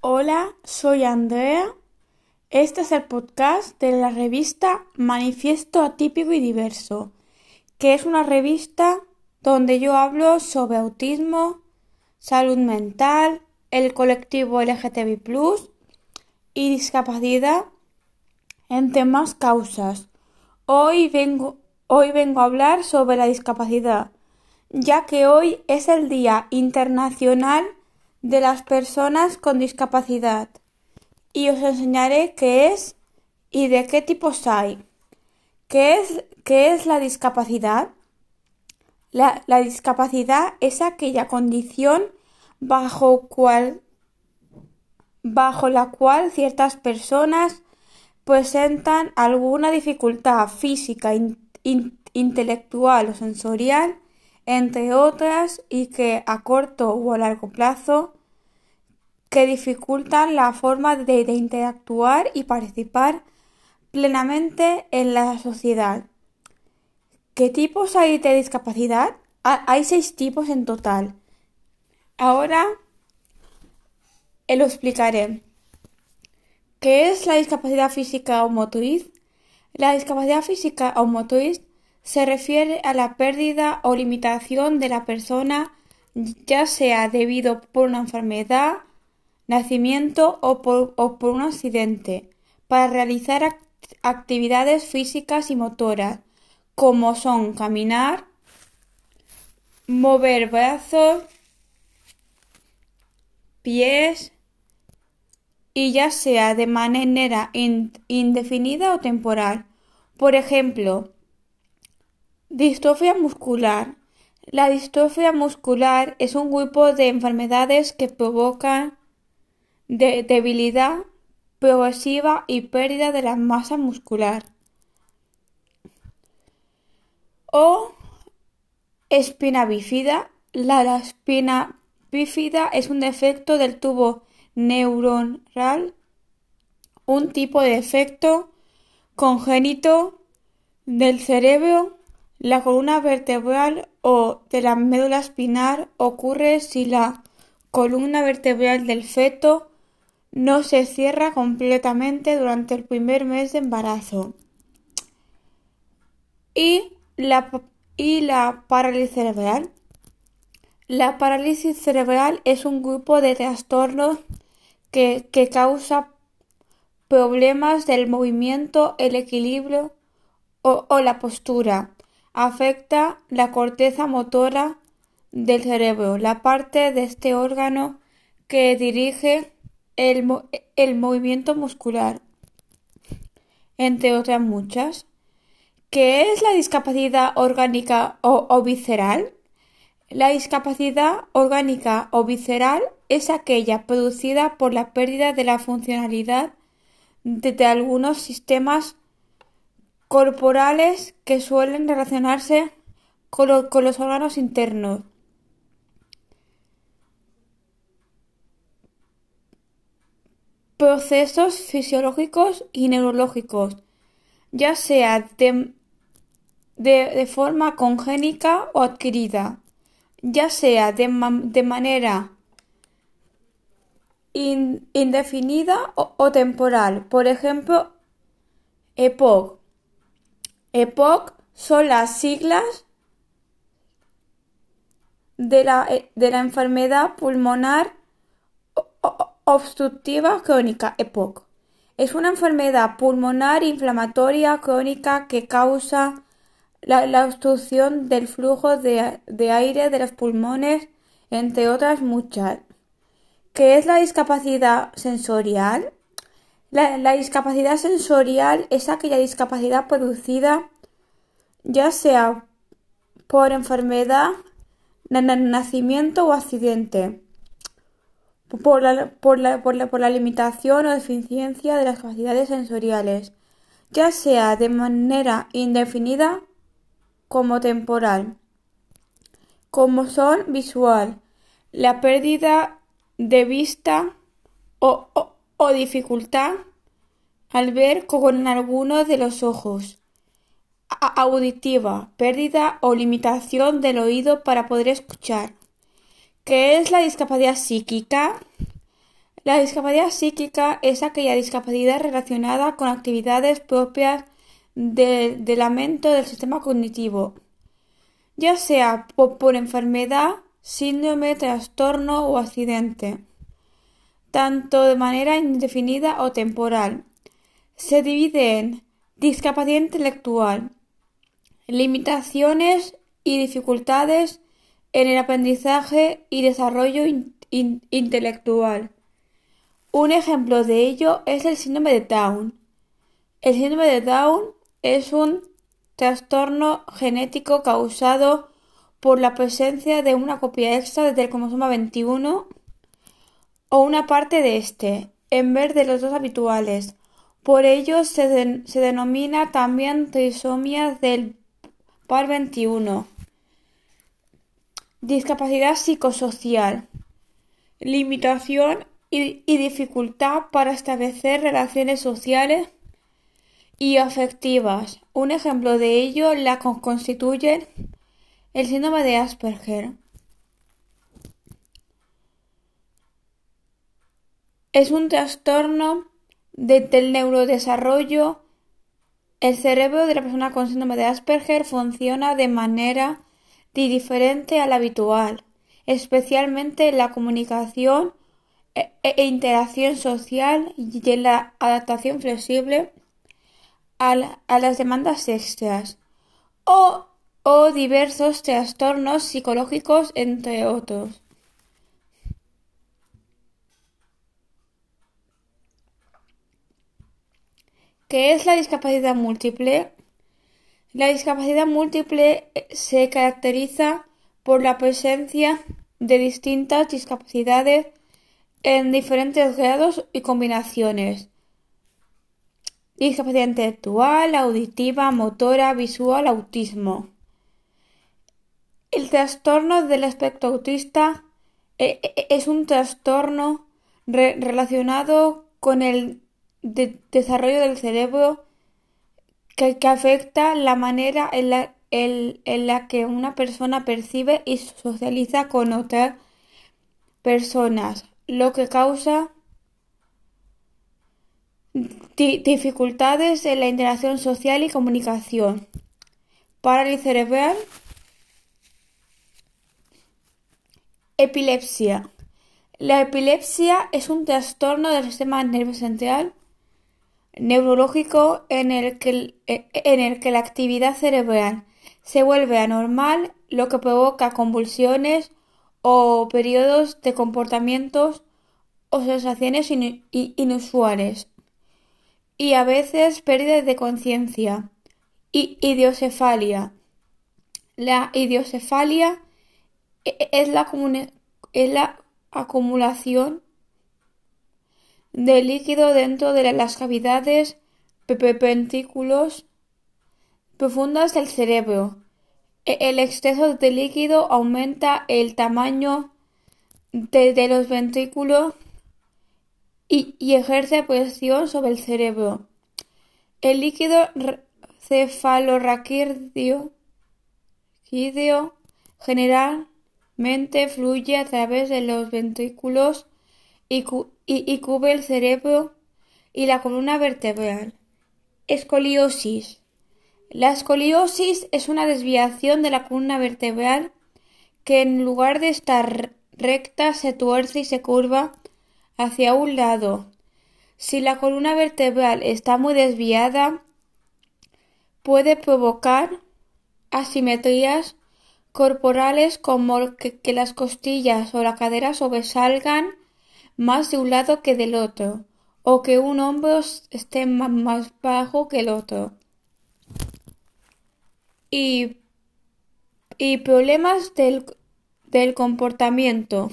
Hola, soy Andrea. Este es el podcast de la revista Manifiesto Atípico y Diverso, que es una revista donde yo hablo sobre autismo, salud mental, el colectivo LGTBI y discapacidad, entre más causas. Hoy vengo, hoy vengo a hablar sobre la discapacidad, ya que hoy es el Día Internacional de las Personas con Discapacidad y os enseñaré qué es y de qué tipos hay. ¿Qué es, qué es la discapacidad? La, la discapacidad es aquella condición bajo, bajo la cual ciertas personas presentan alguna dificultad física, intelectual o sensorial, entre otras, y que a corto o a largo plazo que dificultan la forma de, de interactuar y participar plenamente en la sociedad. ¿Qué tipos hay de discapacidad? Hay seis tipos en total. Ahora eh, lo explicaré. ¿Qué es la discapacidad física o motriz? La discapacidad física o motriz se refiere a la pérdida o limitación de la persona, ya sea debido por una enfermedad, nacimiento o por, un accidente, para realizar actividades físicas y motoras, como son caminar, mover brazos, pies, y ya sea de manera indefinida o temporal. Por ejemplo, distrofia muscular. La distrofia muscular es un grupo de enfermedades que provocan de debilidad progresiva y pérdida de la masa muscular. O espina bífida. La, espina bífida es un defecto del tubo neuronal, un tipo de defecto congénito del cerebro, la columna vertebral o de la médula espinal ocurre si la columna vertebral del feto no se cierra completamente durante el primer mes de embarazo. Y la, y la parálisis cerebral. La parálisis cerebral es un grupo de trastornos que, que causa problemas del movimiento, el equilibrio o, o la postura. Afecta la corteza motora del cerebro, la parte de este órgano que dirige el, movimiento muscular, entre otras muchas. ¿Qué es la discapacidad orgánica o, visceral? La discapacidad orgánica o visceral es aquella producida por la pérdida de la funcionalidad de, algunos sistemas corporales que suelen relacionarse con los órganos internos. procesos fisiológicos y neurológicos, ya sea de, de, forma congénica o adquirida, ya sea de, de manera indefinida o, temporal. Por ejemplo, EPOC. EPOC son las siglas de la, de la enfermedad pulmonar obstructiva crónica EPOC. Es una enfermedad pulmonar inflamatoria crónica que causa la, obstrucción del flujo de, aire de los pulmones, entre otras muchas. ¿Qué es la discapacidad sensorial? La, la, discapacidad sensorial es aquella discapacidad producida ya sea por enfermedad, nacimiento o accidente por la, por la, por la, por limitación o deficiencia de las capacidades sensoriales, ya sea de manera indefinida como temporal, como son visual, la pérdida de vista o, o dificultad al ver con alguno de los ojos, auditiva, pérdida o limitación del oído para poder escuchar. ¿Qué es la discapacidad psíquica? La discapacidad psíquica es aquella discapacidad relacionada con actividades propias de, la mente o del sistema cognitivo, ya sea por, enfermedad, síndrome, trastorno o accidente, tanto de manera indefinida o temporal. Se divide en discapacidad intelectual, limitaciones y dificultades en el aprendizaje y desarrollo intelectual. Un ejemplo de ello es el síndrome de Down. El síndrome de Down es un trastorno genético causado por la presencia de una copia extra del cromosoma 21 o una parte de este, en vez de los dos habituales. Por ello se, denomina también trisomía del par 21. Discapacidad psicosocial. Limitación y, dificultad para establecer relaciones sociales y afectivas. Un ejemplo de ello la constituye el síndrome de Asperger. Es un trastorno del neurodesarrollo. El cerebro de la persona con síndrome de Asperger funciona de manera diferente a la habitual, especialmente en la comunicación e, e interacción social y en la adaptación flexible a, las demandas extras o diversos trastornos psicológicos, entre otros. ¿Qué es la discapacidad múltiple? La discapacidad múltiple eh, se caracteriza por la presencia de distintas discapacidades en diferentes grados y combinaciones. Discapacidad intelectual, auditiva, motora, visual, autismo. El trastorno del espectro autista eh, eh, es un trastorno relacionado con el desarrollo del cerebro que, afecta la manera en la, en la que una persona percibe y socializa con otras personas, lo que causa dificultades en la interacción social y comunicación. Parálisis cerebral. Epilepsia. La epilepsia es un trastorno del sistema nervioso central neurológico en el, que, en el que la actividad cerebral se vuelve anormal, lo que provoca convulsiones o periodos de comportamientos o sensaciones inusuales y a veces pérdida de conciencia y idiocefalia. La idiocefalia e, e, es la, es la acumulación de líquido dentro de las cavidades ventículos profundas del cerebro. E, el exceso de líquido aumenta el tamaño de, los ventrículos y, ejerce presión sobre el cerebro. El líquido cefalorraquídeo generalmente fluye a través de los ventrículos y, cubre el cerebro y la columna vertebral. Escoliosis. La escoliosis es una desviación de la columna vertebral que en lugar de estar recta se tuerce y se curva hacia un lado. Si la columna vertebral está muy desviada, puede provocar asimetrías corporales como que, las costillas o la cadera sobresalgan más de un lado que del otro, o que un hombro esté más bajo que el otro. Y, y problemas del, del comportamiento.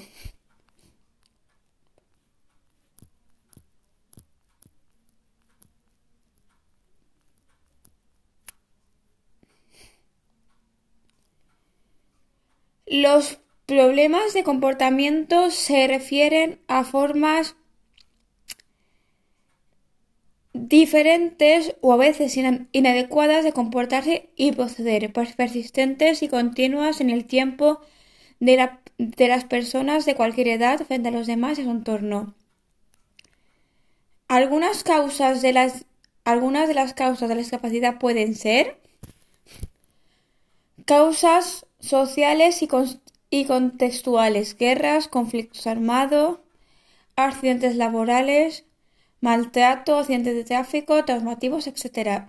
Los problemas de comportamiento se refieren a formas diferentes o a veces inadecuadas de comportarse y proceder, persistentes y continuas en el tiempo de, las personas de cualquier edad frente a los demás y su entorno. Algunas causas de las algunas de las causas de la discapacidad pueden ser causas sociales y, y contextuales, guerras, conflictos armados, accidentes laborales, maltrato, accidentes de tráfico, traumativos, etc.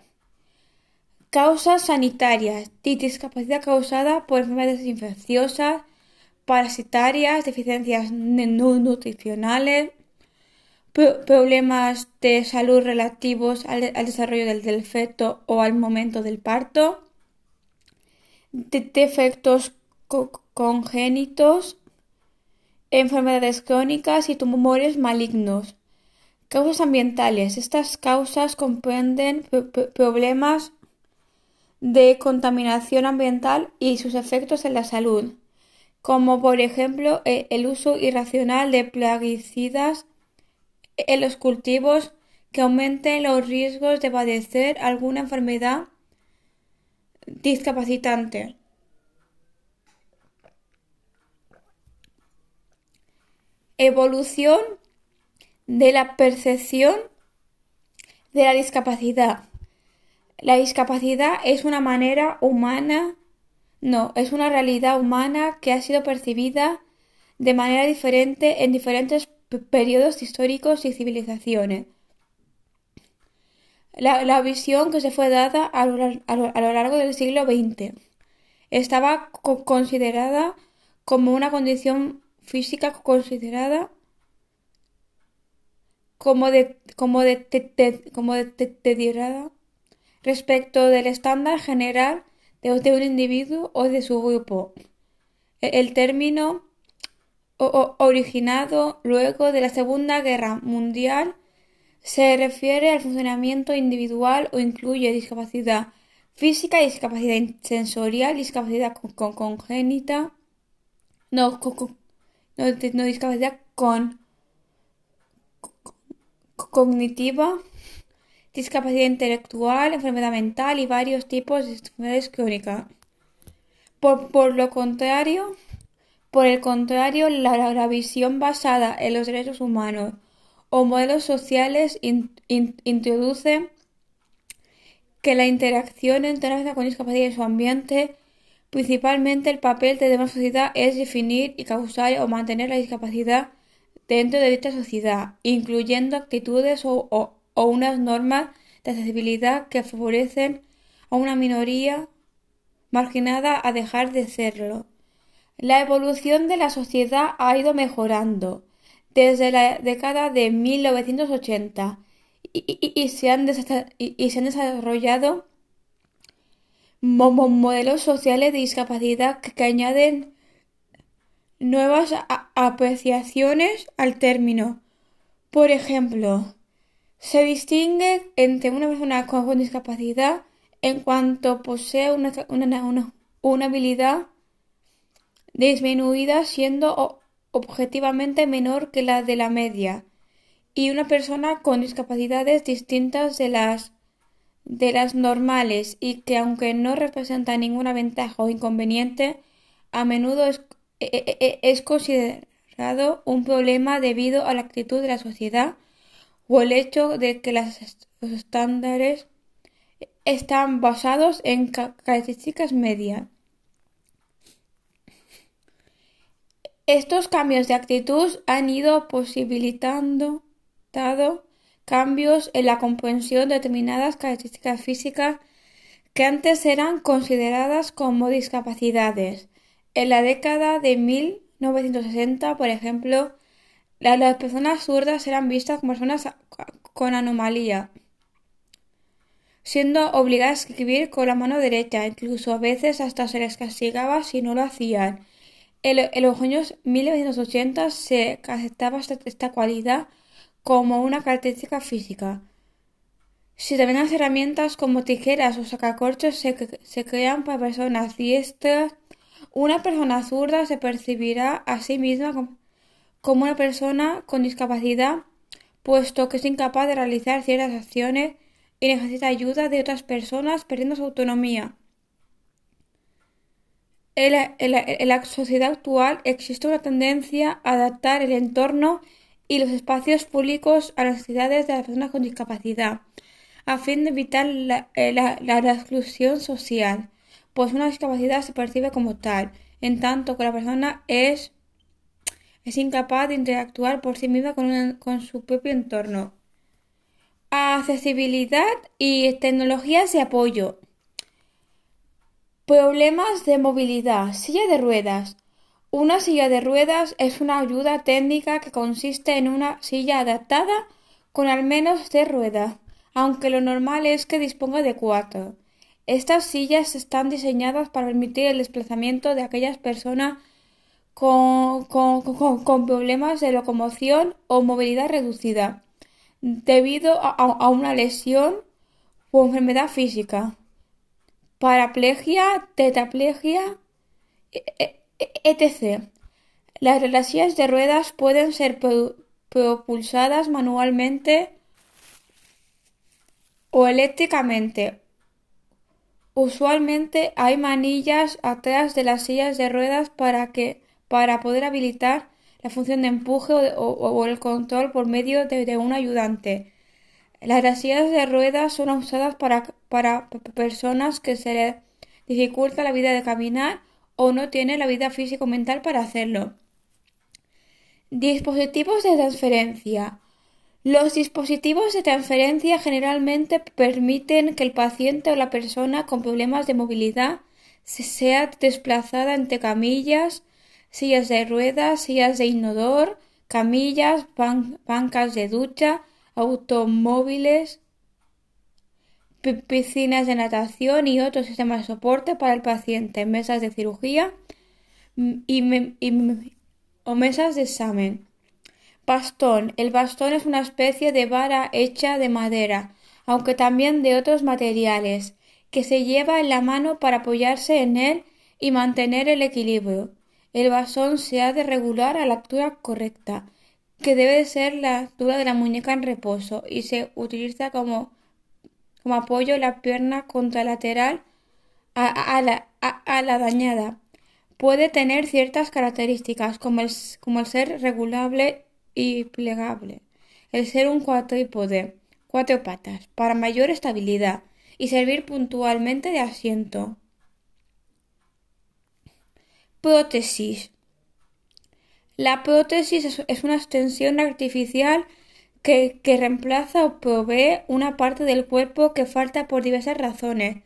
Causas sanitarias, discapacidad causada por enfermedades infecciosas, parasitarias, deficiencias nutricionales, problemas de salud relativos al, desarrollo del, feto o al momento del parto, defectos congénitos, enfermedades crónicas y tumores malignos. Causas ambientales. Estas causas comprenden problemas de contaminación ambiental y sus efectos en la salud, como por ejemplo e, el uso irracional de plaguicidas en los cultivos que aumenten los riesgos de padecer alguna enfermedad discapacitante. Evolución de la percepción de la discapacidad. La discapacidad es una manera humana, no, es una realidad humana que ha sido percibida de manera diferente en diferentes periodos históricos y civilizaciones. La, visión que se fue dada a lo, largo del siglo XX estaba considerada como una condición física considerada como de, como como deteriorada respecto del estándar general de, un individuo o de su grupo. E, el término originado luego de la Segunda Guerra Mundial se refiere al funcionamiento individual o incluye discapacidad física, discapacidad sensorial, discapacidad congénita, no, no, discapacidad con cognitiva, discapacidad intelectual, enfermedad mental y varios tipos de enfermedades crónicas. Por, lo contrario, por el contrario, la, visión basada en los derechos humanos o modelos sociales introduce que la interacción entre con discapacidad y su ambiente, principalmente el papel de una sociedad es definir y causar o mantener la discapacidad dentro de dicha sociedad, incluyendo actitudes o, unas normas de accesibilidad que favorecen a una minoría marginada a dejar de serlo. La evolución de la sociedad ha ido mejorando desde la década de 1980 y, se, han desarrollado modelos sociales de discapacidad que añaden nuevas apreciaciones al término. Por ejemplo, se distingue entre una persona con discapacidad en cuanto posee una, una, habilidad disminuida siendo objetivamente menor que la de la media y una persona con discapacidades distintas de las de las normales y que aunque no representa ninguna ventaja o inconveniente, a menudo es e, e, e, es considerado un problema debido a la actitud de la sociedad o el hecho de que los estándares están basados en características medias. Estos cambios de actitud han ido posibilitando dado cambios en la comprensión de determinadas características físicas que antes eran consideradas como discapacidades en la década de 1960, por ejemplo, las personas zurdas eran vistas como personas con anomalía, siendo obligadas a escribir con la mano derecha, incluso a veces hasta se les castigaba si no lo hacían. En, los años 1980 se aceptaba esta, cualidad como una característica física. Si también las herramientas como tijeras o sacacorchos se, crean para personas diestras una persona zurda se percibirá a sí misma como una persona con discapacidad, puesto que es incapaz de realizar ciertas acciones y necesita ayuda de otras personas perdiendo su autonomía. En la, sociedad actual existe una tendencia a adaptar el entorno y los espacios públicos a las necesidades de las personas con discapacidad, a fin de evitar la, eh, exclusión social, pues una discapacidad se percibe como tal, en tanto que la persona es, es incapaz de interactuar por sí misma con, con su propio entorno. Accesibilidad y tecnologías de apoyo. Problemas de movilidad. Silla de ruedas. Una silla de ruedas es una ayuda técnica que consiste en una silla adaptada con al menos tres ruedas, aunque lo normal es que disponga de cuatro. Estas sillas están diseñadas para permitir el desplazamiento de aquellas personas con, problemas de locomoción o movilidad reducida, debido a una lesión o enfermedad física paraplegia, tetraplegia, etc. E, Las sillas de ruedas pueden ser propulsadas manualmente o eléctricamente. Usualmente hay manillas atrás de las sillas de ruedas para que para poder habilitar la función de empuje o, el control por medio de un ayudante. Las sillas de ruedas son usadas para, para personas que se les dificulta la vida de caminar o no tienen la vida físico-mental para hacerlo. Dispositivos de transferencia. Los dispositivos de transferencia generalmente permiten que el paciente o la persona con problemas de movilidad sea desplazada entre camillas, sillas de ruedas, sillas de inodor, camillas, bancas de ducha, automóviles, piscinas de natación y otros sistemas de soporte para el paciente, mesas de cirugía mm, y, o mesas de examen. Bastón. El bastón es una especie de vara hecha de madera, aunque también de otros materiales, que se lleva en la mano para apoyarse en él y mantener el equilibrio. El bastón se ha de regular a la altura correcta, que debe ser la altura de la muñeca en reposo y se utiliza como, como apoyo la pierna contralateral a, la, dañada. Puede tener ciertas características como el, como el ser regulable y plegable, el ser un cuatrípode, cuatro patas, para mayor estabilidad y servir puntualmente de asiento. Prótesis la prótesis es una extensión artificial que, reemplaza o provee una parte del cuerpo que falta por diversas razones.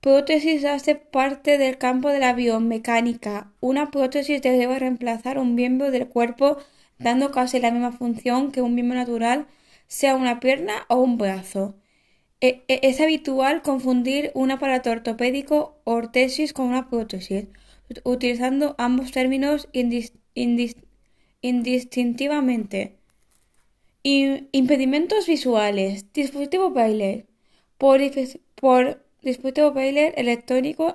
Prótesis hace parte del campo de la biomecánica. Una prótesis debe reemplazar un miembro del cuerpo dando casi la misma función que un miembro natural, sea una pierna o un brazo. E, e, es habitual confundir un aparato ortopédico o ortesis con una prótesis, utilizando ambos términos indistintivamente. Impedimentos visuales. Dispositivo Braille. Por, dispositivo Braille electrónico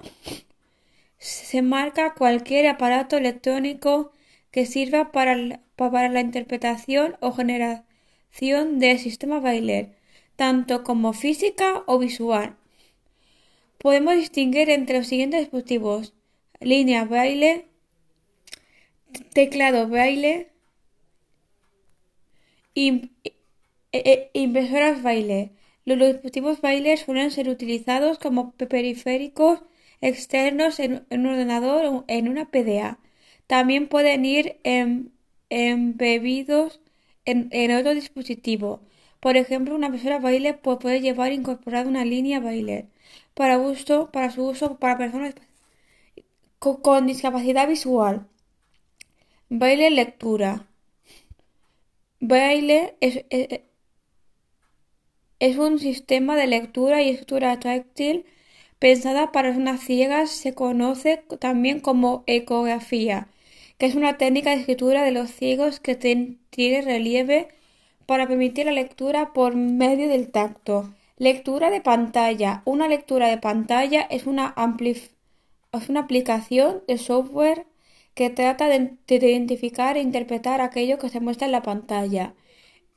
se marca cualquier aparato electrónico que sirva para la, para la interpretación o generación del sistema Braille, tanto como física o visual. Podemos distinguir entre los siguientes dispositivos: línea Braille, teclado braille, y e, e, impresoras braille. Los dispositivos braille suelen ser utilizados como periféricos externos en, un ordenador o en una PDA. También pueden ir embebidos en, en, otro dispositivo. Por ejemplo, una impresora braille puede llevar incorporada una línea braille para, uso, para su uso para personas con discapacidad visual. Braille lectura. Braille es, es, un sistema de lectura y escritura táctil pensada para personas ciegas. Se conoce también como ecografía, que es una técnica de escritura de los ciegos que tiene relieve para permitir la lectura por medio del tacto. Lectura de pantalla. Una lectura de pantalla es una, es una aplicación de software que trata de, identificar e interpretar aquello que se muestra en la pantalla.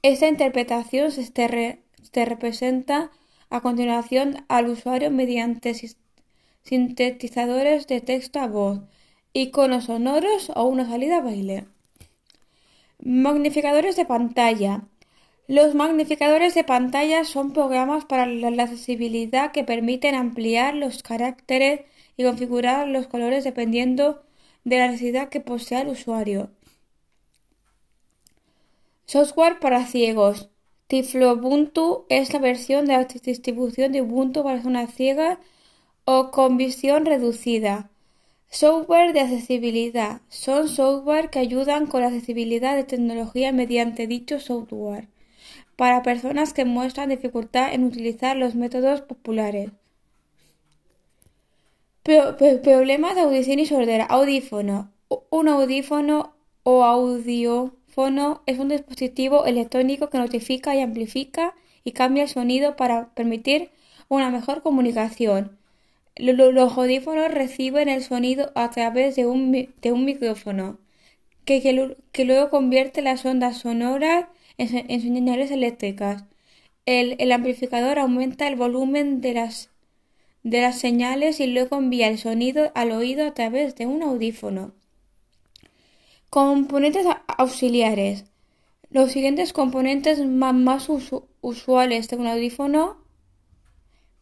Esta interpretación se, representa a continuación al usuario mediante sintetizadores de texto a voz, iconos sonoros o una salida a baile. Magnificadores de pantalla. Los magnificadores de pantalla son programas para la accesibilidad que permiten ampliar los caracteres y configurar los colores dependiendo de la necesidad que posea el usuario. Software para ciegos. Tiflo es la versión de la distribución de Ubuntu para personas ciegas o con visión reducida. Software de accesibilidad. Son software que ayudan con la accesibilidad de tecnología mediante dicho software para personas que muestran dificultad en utilizar los métodos populares. Problemas de audición y sordera. Audífono. Un audífono o audiófono es un dispositivo electrónico que notifica y amplifica y cambia el sonido para permitir una mejor comunicación. Los audífonos reciben el sonido a través de un, micrófono, que, luego convierte las ondas sonoras en, señales eléctricas. El, amplificador aumenta el volumen de las, de las señales y luego envía el sonido al oído a través de un audífono. Componentes auxiliares. Los siguientes componentes más, usuales de un audífono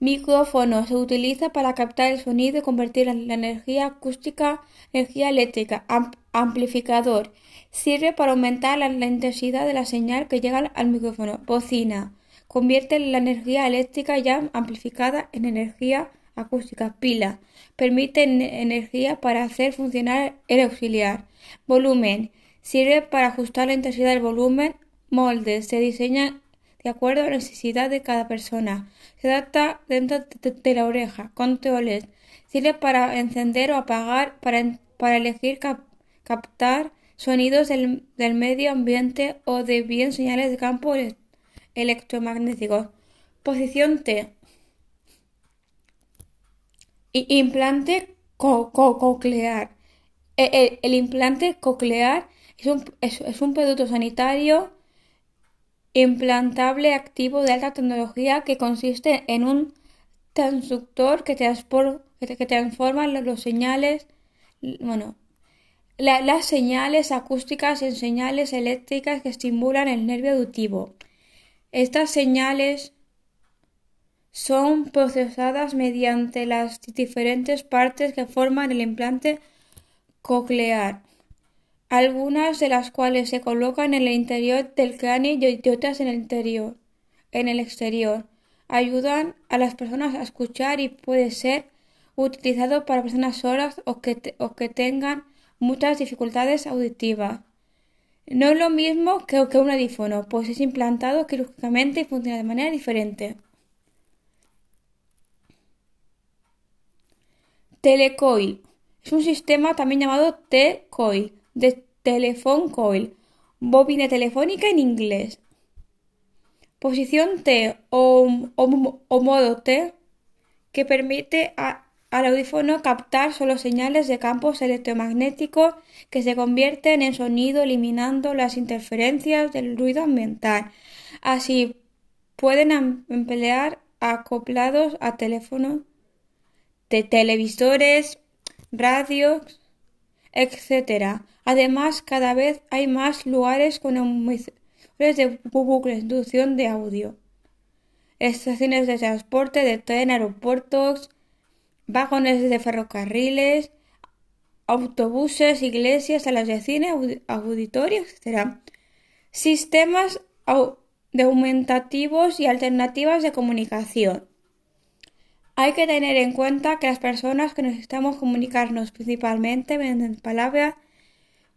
Micrófono: se utiliza para captar el sonido y convertir la energía acústica en energía eléctrica. amplificador: sirve para aumentar la, intensidad de la señal que llega al micrófono. Bocina: convierte la energía eléctrica ya amplificada en energía acústica. Pila: permite energía para hacer funcionar el auxiliar. Volumen: sirve para ajustar la intensidad del volumen. Molde: se diseña de acuerdo a la necesidad de cada persona. Se adapta dentro de, la oreja. Controles. Sirve para encender o apagar, para, elegir captar sonidos del, medio ambiente o de bien señales de campo electromagnéticos. Posición T. Implante coclear. E, el, implante coclear es un, es un producto sanitario implantable activo de alta tecnología que consiste en un transductor que, transforma los señales, bueno, las señales acústicas en señales eléctricas que estimulan el nervio auditivo. Estas señales son procesadas mediante las diferentes partes que forman el implante coclear algunas de las cuales se colocan en el interior del cráneo y otras en el interior, en el exterior. Ayudan a las personas a escuchar y puede ser utilizado para personas sordas o que, o que tengan muchas dificultades auditivas. No es lo mismo que, que un audífono, pues es implantado quirúrgicamente y funciona de manera diferente. Telecoil es un sistema también llamado T-Coil de Telephone Coil, bobina telefónica en inglés. Posición T o, modo T que permite al audífono captar solo señales de campos electromagnéticos que se convierten en sonido eliminando las interferencias del ruido ambiental. Así pueden em-, emplear acoplados a teléfonos de televisores, radios, etc. Además, cada vez hay más lugares con emisores de bucles de audio. Estaciones de transporte de tren, aeropuertos, vagones de ferrocarriles, autobuses, iglesias, salas de cine, auditorios, etc. Sistemas de aumentativos y alternativas de comunicación. Hay que tener en cuenta que las personas que necesitamos comunicarnos principalmente mediante palabras,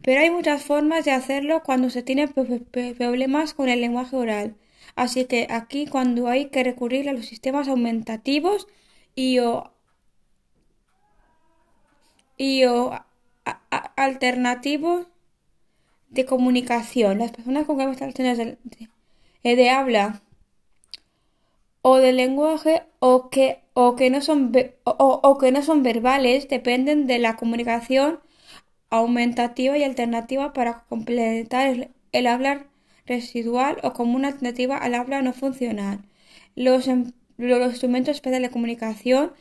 pero hay muchas formas de hacerlo cuando se tiene problemas con el lenguaje oral. Así que aquí cuando hay que recurrir a los sistemas aumentativos y o, y o alternativos de comunicación. Las personas con capacidades de, de habla o de lenguaje o que o que no son, o, que no son verbales dependen de la comunicación aumentativa y alternativa para completar el, hablar residual o como una alternativa al habla no funcional. Los, em, los instrumentos especiales de comunicación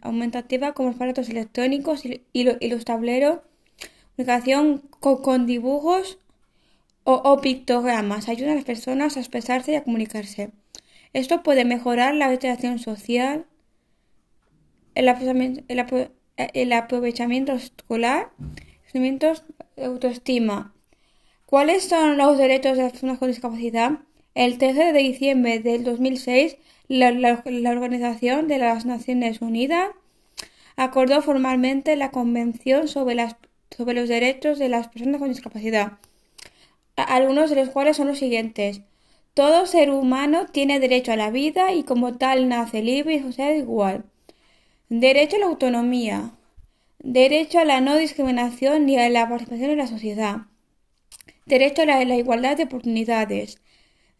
aumentativa como aparatos electrónicos y, los tableros, comunicación con, dibujos o, pictogramas ayudan a las personas a expresarse y a comunicarse. Esto puede mejorar la interacción social, el aprovechamiento, escolar, sentimientos de autoestima. ¿Cuáles son los derechos de las personas con discapacidad? El 13 de diciembre del 2006, la, Organización de las Naciones Unidas acordó formalmente la Convención sobre, los Derechos de las Personas con Discapacidad, algunos de los cuales son los siguientes. Todo ser humano tiene derecho a la vida y como tal nace libre y social igual. Derecho a la autonomía. Derecho a la no discriminación ni a la participación en la sociedad. Derecho a la, igualdad de oportunidades.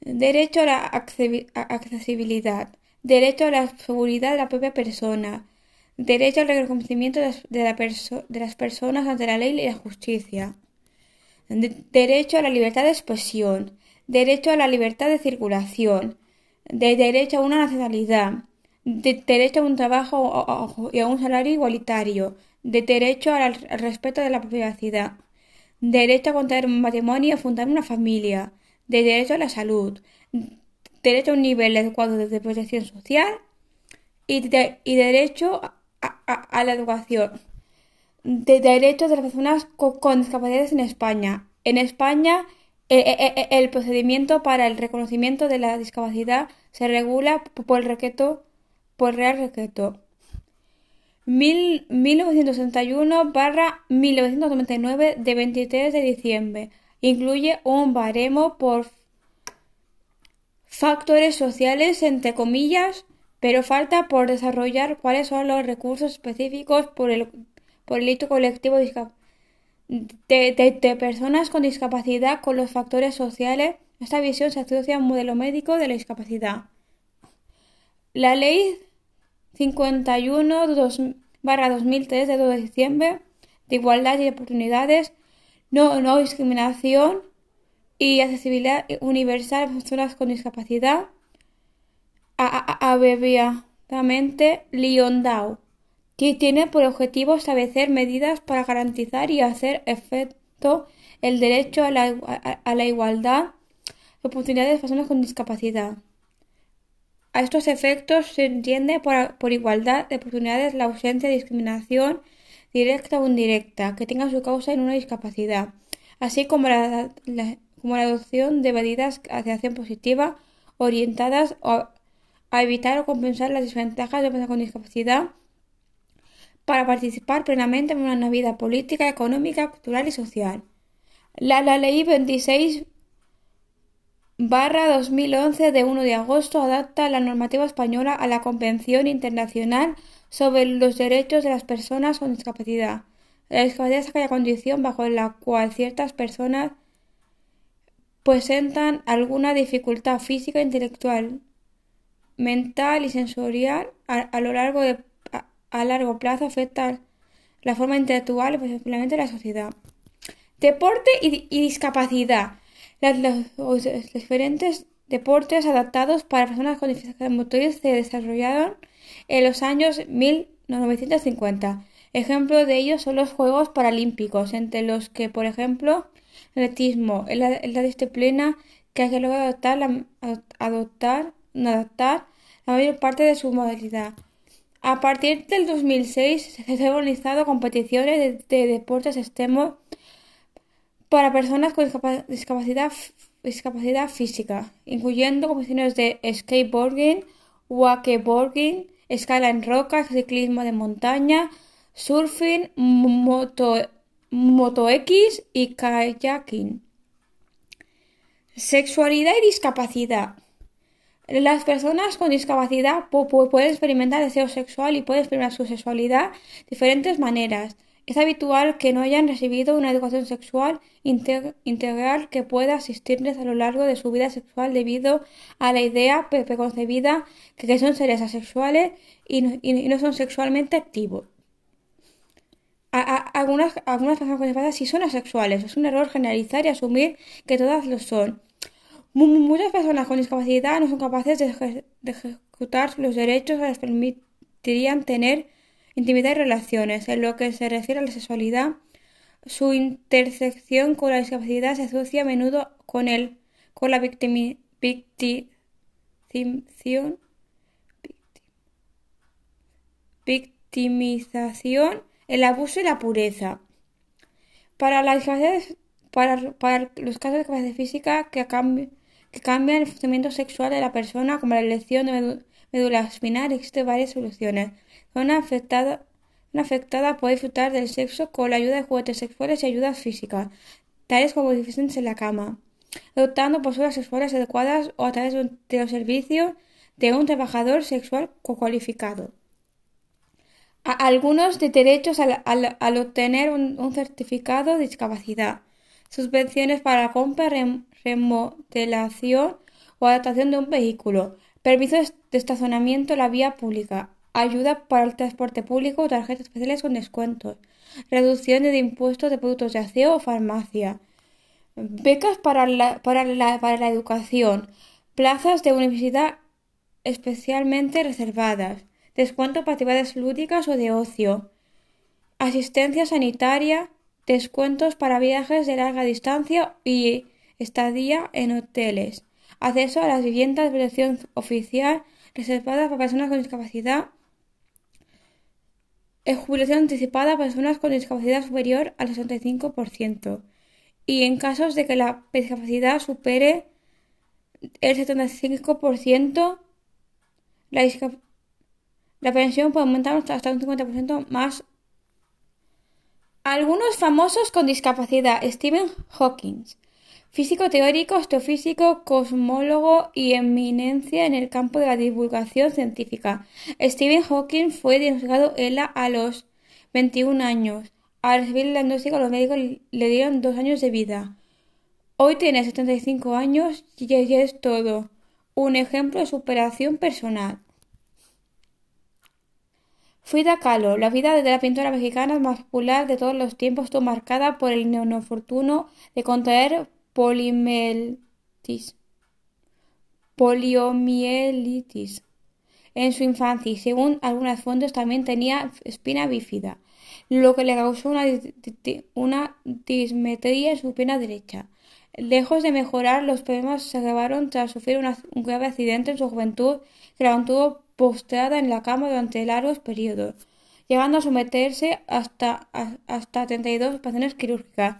Derecho a la accesibilidad. Derecho a la seguridad de la propia persona Derecho al reconocimiento de las, personas ante la ley y la justicia. derecho a la libertad de expresión. Derecho a la libertad de circulación. De derecho a una nacionalidad. De derecho a un trabajo y a un salario igualitario. De derecho al, respeto de la privacidad. Derecho a contraer un matrimonio y a fundar una familia. De derecho a la salud. Derecho a un nivel adecuado de protección social. Y, de, y derecho a, la educación. De derechos de las personas con, discapacidades en España. En España, e, e, e, el procedimiento para el reconocimiento de la discapacidad se regula por el requeto, por Real Decreto 1961 barra 1999 de 23 de diciembre. Incluye un baremo por factores sociales, entre comillas, pero falta por desarrollar cuáles son los recursos específicos por el, por el hito colectivo de, personas con discapacidad con los factores sociales. Esta visión se asocia a un modelo médico de la discapacidad. La ley 51 2003 de 2 de diciembre de igualdad y oportunidades, no, no discriminación y accesibilidad universal a personas con discapacidad abreviadamente LIONDAO, que tiene por objetivo establecer medidas para garantizar y hacer efecto el derecho a la, igualdad de oportunidades de personas con discapacidad. A estos efectos se entiende por, igualdad de oportunidades la ausencia de discriminación directa o indirecta que tenga su causa en una discapacidad, así como la, adopción de medidas de acción positiva orientadas a, a evitar o compensar las desventajas de personas con discapacidad para participar plenamente en una vida política, económica, cultural y social. La, Ley 26 barra 2011 de 1 de agosto adapta la normativa española a la Convención Internacional sobre los Derechos de las Personas con Discapacidad. La discapacidad es aquella condición bajo la cual ciertas personas presentan alguna dificultad física intelectual mental y sensorial a, lo largo de a, largo plazo afecta la forma intelectual y posiblemente la sociedad. Deporte y, discapacidad. los, diferentes deportes adaptados para personas con dificultades motrices se desarrollaron en los años 1950. Ejemplo de ellos son los Juegos Paralímpicos, entre los que, por ejemplo, el atletismo es la, disciplina que ha logrado adoptar, adoptar adaptar la mayor parte de su modalidad. A partir del 2006 se han organizado competiciones de, deportes extremos para personas con discapacidad, discapacidad física, incluyendo competiciones de skateboarding, wakeboarding, escala en roca, ciclismo de montaña, surfing, moto, moto X y kayaking. Sexualidad y discapacidad. Las personas con discapacidad pueden experimentar deseo sexual y pueden experimentar su sexualidad de diferentes maneras. Es habitual que no hayan recibido una educación sexual integral que pueda asistirles a lo largo de su vida sexual debido a la idea preconcebida que son seres asexuales y no, son sexualmente activos. algunas, algunas personas con discapacidad sí son asexuales. Es un error generalizar y asumir que todas lo son. Muchas personas con discapacidad no son capaces de, ejecutar los derechos que les permitirían tener intimidad y relaciones. En lo que se refiere a la sexualidad, su intersección con la discapacidad se asocia a menudo con, el, con la victimización, el abuso y la pureza. Para, las para, para los casos de discapacidad física que, que cambian el funcionamiento sexual de la persona, como la elección de médula espinal, existen varias soluciones. Una afectada, puede disfrutar del sexo con la ayuda de juguetes sexuales y ayudas físicas, tales como posiciones en la cama, adoptando posturas sexuales adecuadas o a través de los servicios de un trabajador sexual cualificado. algunos de derechos al, obtener un, certificado de discapacidad, subvenciones para la compra, remodelación o adaptación de un vehículo, permisos de estacionamiento en la vía pública, ayuda para el transporte público o tarjetas especiales con descuentos, reducción de impuestos de productos de aseo o farmacia, becas para la, para la, para la educación, plazas de universidad especialmente reservadas, descuento para actividades lúdicas o de ocio, asistencia sanitaria, descuentos para viajes de larga distancia y estadía en hoteles, acceso a las viviendas de protección oficial reservadas para personas con discapacidad jubilación anticipada para personas con discapacidad superior al 65% y en casos de que la discapacidad supere el 75%, la, la pensión puede aumentar hasta un 50% más. Algunos famosos con discapacidad: Stephen Hawking, Físico teórico, astrofísico, cosmólogo y eminencia en el campo de la divulgación científica. Stephen Hawking fue diagnosticado ELA a los 21 años. Al recibir el diagnóstico, los médicos le dieron dos años de vida. Hoy tiene 75 años y es todo. Un ejemplo de superación personal. Frida Kahlo, la vida de la pintora mexicana más popular de todos los tiempos, estuvo marcada por el neonofortuno de contraer poliomielitis en su infancia y según algunas fuentes también tenía espina bífida, lo que le causó una, dismetría en su pierna derecha. Lejos de mejorar, los problemas se agravaron tras sufrir un grave accidente en su juventud que la mantuvo postrada en la cama durante largos periodos, llegando a someterse hasta, hasta 32 operaciones quirúrgicas.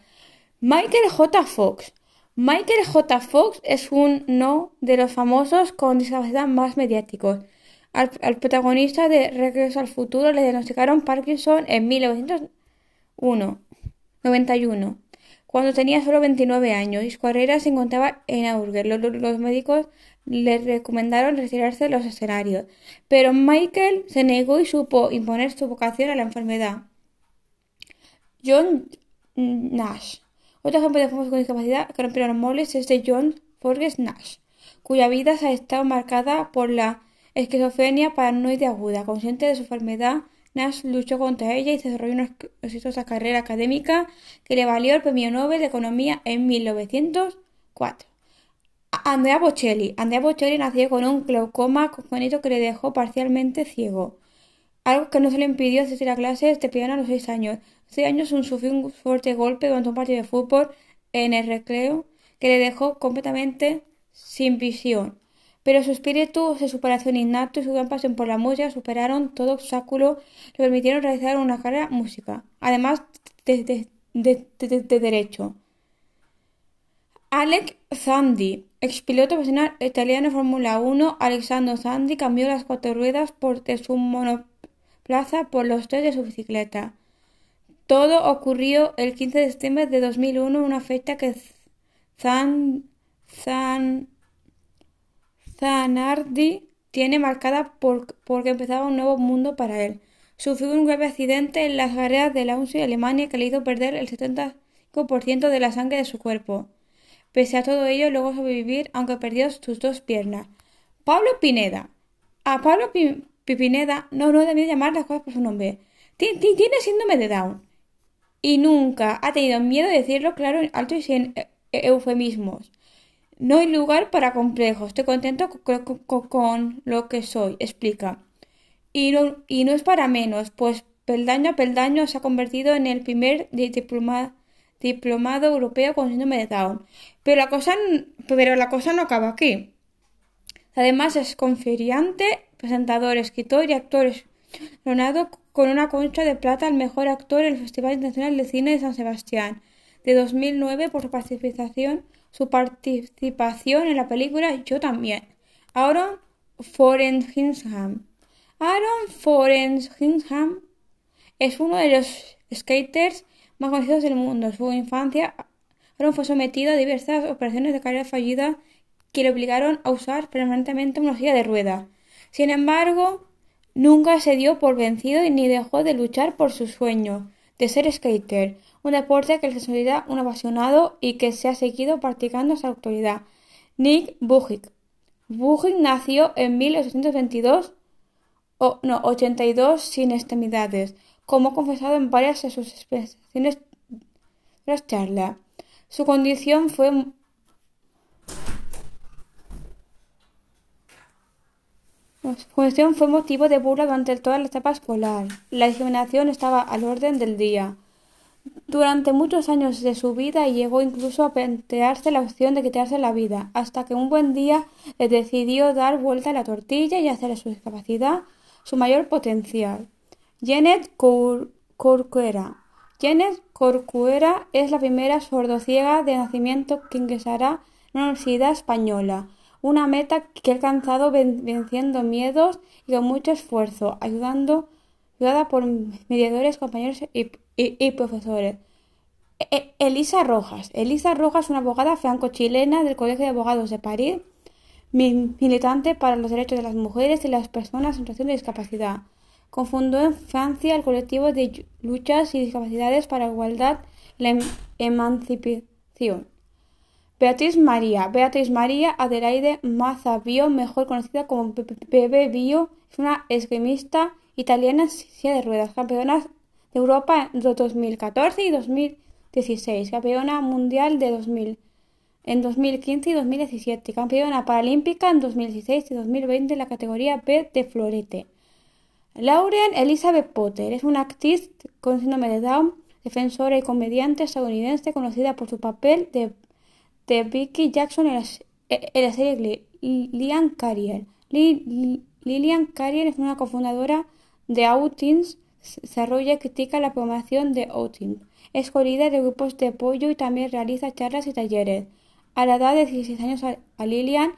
Michael J. Fox Michael J. Fox es uno de los famosos con discapacidad más mediáticos. Al, protagonista de Regreso al Futuro le diagnosticaron Parkinson en 1991, cuando tenía solo 29 años y su carrera se encontraba en auge. Los, médicos le recomendaron retirarse de los escenarios, pero Michael se negó y supo imponer su vocación a la enfermedad. John Nash otro ejemplo de famoso con discapacidad que rompieron moldes es de John Forges Nash, cuya vida ha estado marcada por la esquizofrenia paranoide aguda. Consciente de su enfermedad, Nash luchó contra ella y desarrolló una exitosa carrera académica que le valió el Premio Nobel de Economía en 1904. Andrea Bocelli. Andrea Bocelli nació con un glaucoma congénito que le dejó parcialmente ciego, algo que no se le impidió asistir a clases de piano a los seis años. Hace años sufrió un fuerte golpe durante un partido de fútbol en el recreo que le dejó completamente sin visión. Pero su espíritu de superación innato y su gran pasión por la música superaron todo obstáculo le permitieron realizar una carrera música, además de, derecho. Alex Zandi, expiloto profesional italiano de Fórmula 1, Alexandro Zandi cambió las cuatro ruedas por de su monoplaza por los tres de su bicicleta. Todo ocurrió el 15 de septiembre de 2001, una fecha que Zan, Zanardi tiene marcada porque empezaba un nuevo mundo para él. Sufrió un grave accidente en las carreras de la UNSI Alemania que le hizo perder el 75% de la sangre de su cuerpo. Pese a todo ello, logró sobrevivir, aunque perdió sus dos piernas. Pablo Pineda. A Pablo Pineda no, no debía llamar las cosas por su nombre. Tiene síndrome de Down y nunca ha tenido miedo de decirlo claro, alto y sin e, e, eufemismos. No hay lugar para complejos. Estoy contento con, lo que soy, explica. Y no, y no es para menos, pues peldaño a peldaño se ha convertido en el primer diplomado europeo con síndrome de Down. Pero la cosa, pero la cosa no acaba aquí. Además es conferente, presentador, escritor y actor Leonardo con una concha de plata al mejor actor en el Festival Internacional de Cine de San Sebastián de 2009 por su participación, su participación en la película Yo también. Aaron Forenhingham. Aaron Forenhingham es uno de los skaters más conocidos del mundo. En su infancia, Aaron fue sometido a diversas operaciones de carrera fallida que le obligaron a usar permanentemente una silla de rueda. Sin embargo, nunca se dio por vencido ni dejó de luchar por su sueño de ser skater, un deporte que le considera un apasionado y que se ha seguido practicando hasta la actualidad. Nick Bujic. Bujic nació en 1822 o no, 82 sin extremidades, como confesado en varias de sus expresiones de las charlas. Su condición fue Su condición fue motivo de burla durante toda la etapa escolar. La discriminación estaba al orden del día. Durante muchos años de su vida llegó incluso a plantearse la opción de quitarse la vida, hasta que un buen día decidió dar vuelta a la tortilla y hacer de su discapacidad su mayor potencial. Janet Corcuera. Janet Corcuera es la primera sordociega de nacimiento que ingresará en una universidad española, una meta que ha alcanzado venciendo miedos y con mucho esfuerzo, ayudando, ayudada por mediadores, compañeros y, profesores. E, e, Elisa Rojas. Elisa Rojas es una abogada franco-chilena del Colegio de Abogados de París, militante para los derechos de las mujeres y las personas en situación de discapacidad. Confundó en Francia el colectivo de luchas y discapacidades para la igualdad y la em-, emancipación. Beatriz María. Beatriz María Adelaide Maza Bio, mejor conocida como Bebe Bio, es una esgrimista italiana silla de ruedas, campeona de Europa en 2014 y 2016, campeona mundial de 2000 en 2015 y 2017, campeona paralímpica en 2016 y 2020 en la categoría B de florete. Lauren Elizabeth Potter es una actriz con síndrome de Down, defensora y comediante estadounidense conocida por su papel de, de Vicky Jackson en la, serie Lillian Carrier. Lillian Carrier es una cofundadora de Outings, desarrolla y critica la promoción de Outings. Es líder de grupos de apoyo y también realiza charlas y talleres. A la edad de 16 años a Lillian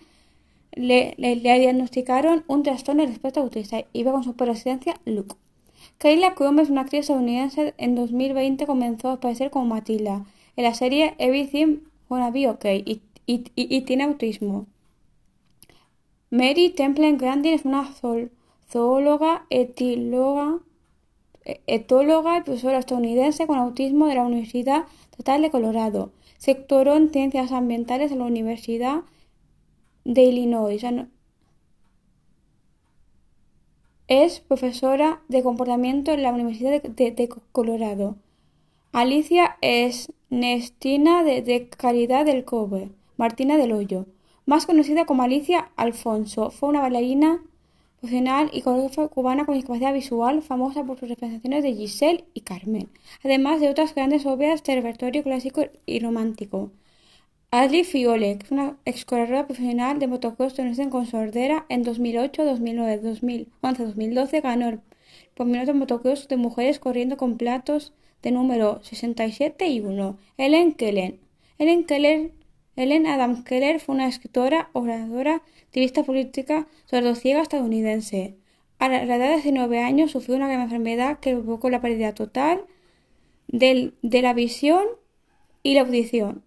le, diagnosticaron un trastorno de respuesta autista y iba con su presidencia Luke. Kayla Crumb es una actriz estadounidense. En 2020 comenzó a aparecer como Matilda en la serie Everything Gonna Be Okay y, tiene autismo. Mary Temple Grandin es una zoóloga, etíloga, e, etóloga y profesora estadounidense con autismo de la Universidad Estatal de Colorado. Se en ciencias ambientales en la Universidad de Illinois. Es profesora de comportamiento en la Universidad de, Colorado. Alicia es Nestina de, Caridad del Cobre, Martina del Hoyo. Más conocida como Alicia Alfonso, fue una bailarina profesional y coreógrafa cubana con discapacidad visual, famosa por sus representaciones de Giselle y Carmen, además de otras grandes obras de repertorio clásico y romántico. Ashley Fiole, que es una corredora profesional de motocross estadounidense con sordera en 2008, 2009, 2011, 2012 ganó el campeonato de motocross de mujeres corriendo con platos de número 67 y 1. Ellen Keller. Ellen Keller Ellen Adam Keller fue una escritora, oradora, activista política sordociega estadounidense. A la edad de 19 años sufrió una grave enfermedad que provocó la pérdida total de la visión y la audición.